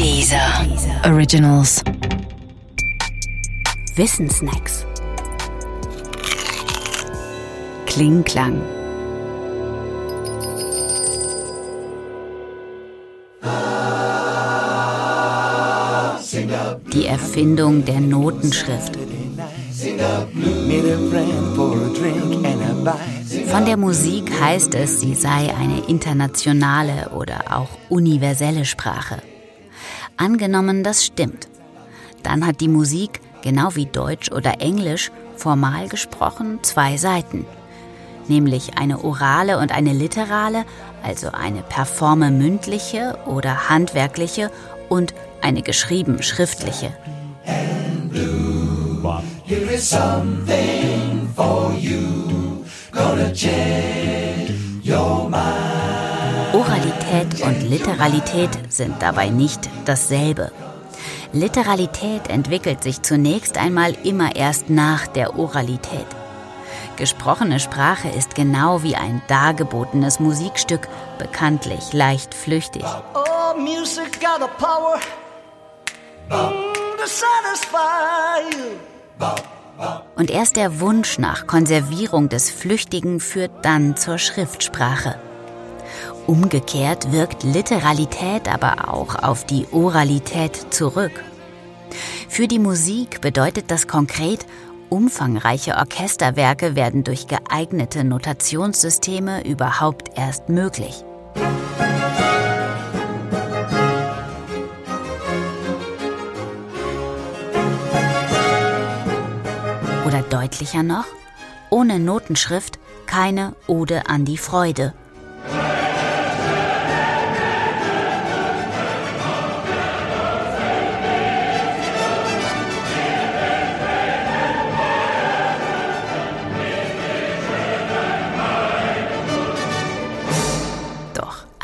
Dieser Originals. Wissensnacks. Klingklang. Die Erfindung der Notenschrift. Von der Musik heißt es, sie sei eine internationale oder auch universelle Sprache. Angenommen, das stimmt. Dann hat die Musik, genau wie Deutsch oder Englisch, formal gesprochen zwei Seiten. Nämlich eine orale und eine literale, also eine performe mündliche oder handwerkliche und eine geschrieben schriftliche. Oralität und Literalität sind dabei nicht dasselbe. Literalität entwickelt sich zunächst einmal immer erst nach der Oralität. Gesprochene Sprache ist genau wie ein dargebotenes Musikstück bekanntlich leicht flüchtig. Oh. Und erst der Wunsch nach Konservierung des Flüchtigen führt dann zur Schriftsprache. Umgekehrt wirkt Literalität aber auch auf die Oralität zurück. Für die Musik bedeutet das konkret, umfangreiche Orchesterwerke werden durch geeignete Notationssysteme überhaupt erst möglich. Oder deutlicher noch, ohne Notenschrift keine Ode an die Freude.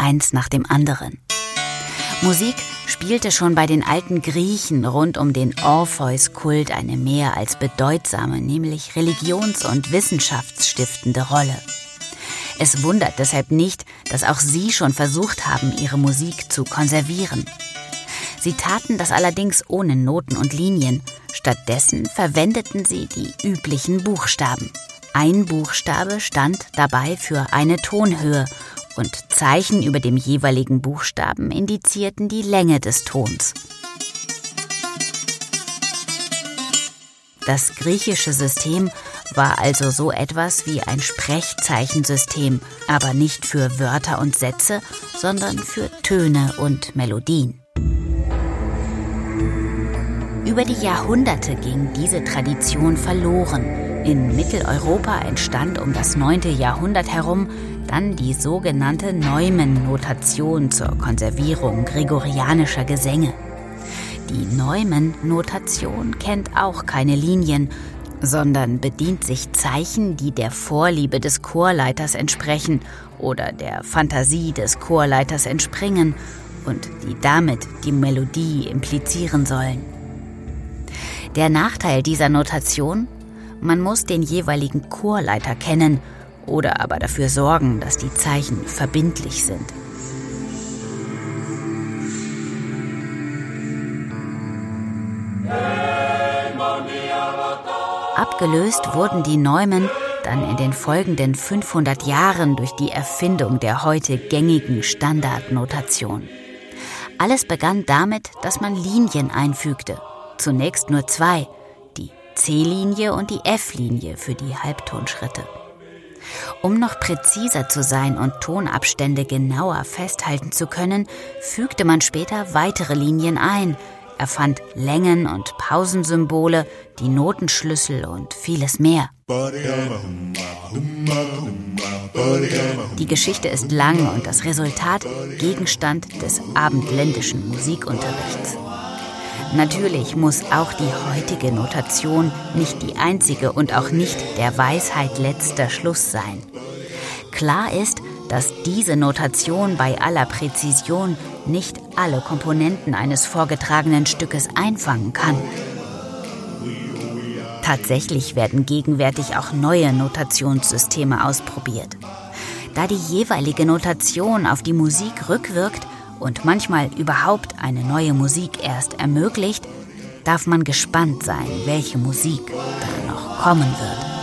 Eins nach dem anderen. Musik spielte schon bei den alten Griechen rund um den Orpheus-Kult eine mehr als bedeutsame, nämlich religions- und wissenschaftsstiftende Rolle. Es wundert deshalb nicht, dass auch sie schon versucht haben, ihre Musik zu konservieren. Sie taten das allerdings ohne Noten und Linien. Stattdessen verwendeten sie die üblichen Buchstaben. Ein Buchstabe stand dabei für eine Tonhöhe und Zeichen über dem jeweiligen Buchstaben indizierten die Länge des Tons. Das griechische System war also so etwas wie ein Sprechzeichensystem, aber nicht für Wörter und Sätze, sondern für Töne und Melodien. Über die Jahrhunderte ging diese Tradition verloren. In Mitteleuropa entstand um das 9. Jahrhundert herum dann die sogenannte Neumann-Notation zur Konservierung gregorianischer Gesänge. Die Neumann-Notation kennt auch keine Linien, sondern bedient sich Zeichen, die der Vorliebe des Chorleiters entsprechen oder der Fantasie des Chorleiters entspringen und die damit die Melodie implizieren sollen. Der Nachteil dieser Notation? Man muss den jeweiligen Chorleiter kennen oder aber dafür sorgen, dass die Zeichen verbindlich sind. Abgelöst wurden die Neumen dann in den folgenden 500 Jahren durch die Erfindung der heute gängigen Standardnotation. Alles begann damit, dass man Linien einfügte. Zunächst nur zwei, C-Linie und die F-Linie für die Halbtonschritte. Um noch präziser zu sein und Tonabstände genauer festhalten zu können, fügte man später weitere Linien ein, erfand Längen- und Pausensymbole, die Notenschlüssel und vieles mehr. Die Geschichte ist lang und das Resultat Gegenstand des abendländischen Musikunterrichts. Natürlich muss auch die heutige Notation nicht die einzige und auch nicht der Weisheit letzter Schluss sein. Klar ist, dass diese Notation bei aller Präzision nicht alle Komponenten eines vorgetragenen Stückes einfangen kann. Tatsächlich werden gegenwärtig auch neue Notationssysteme ausprobiert. Da die jeweilige Notation auf die Musik rückwirkt, und manchmal überhaupt eine neue Musik erst ermöglicht, darf man gespannt sein, welche Musik da noch kommen wird.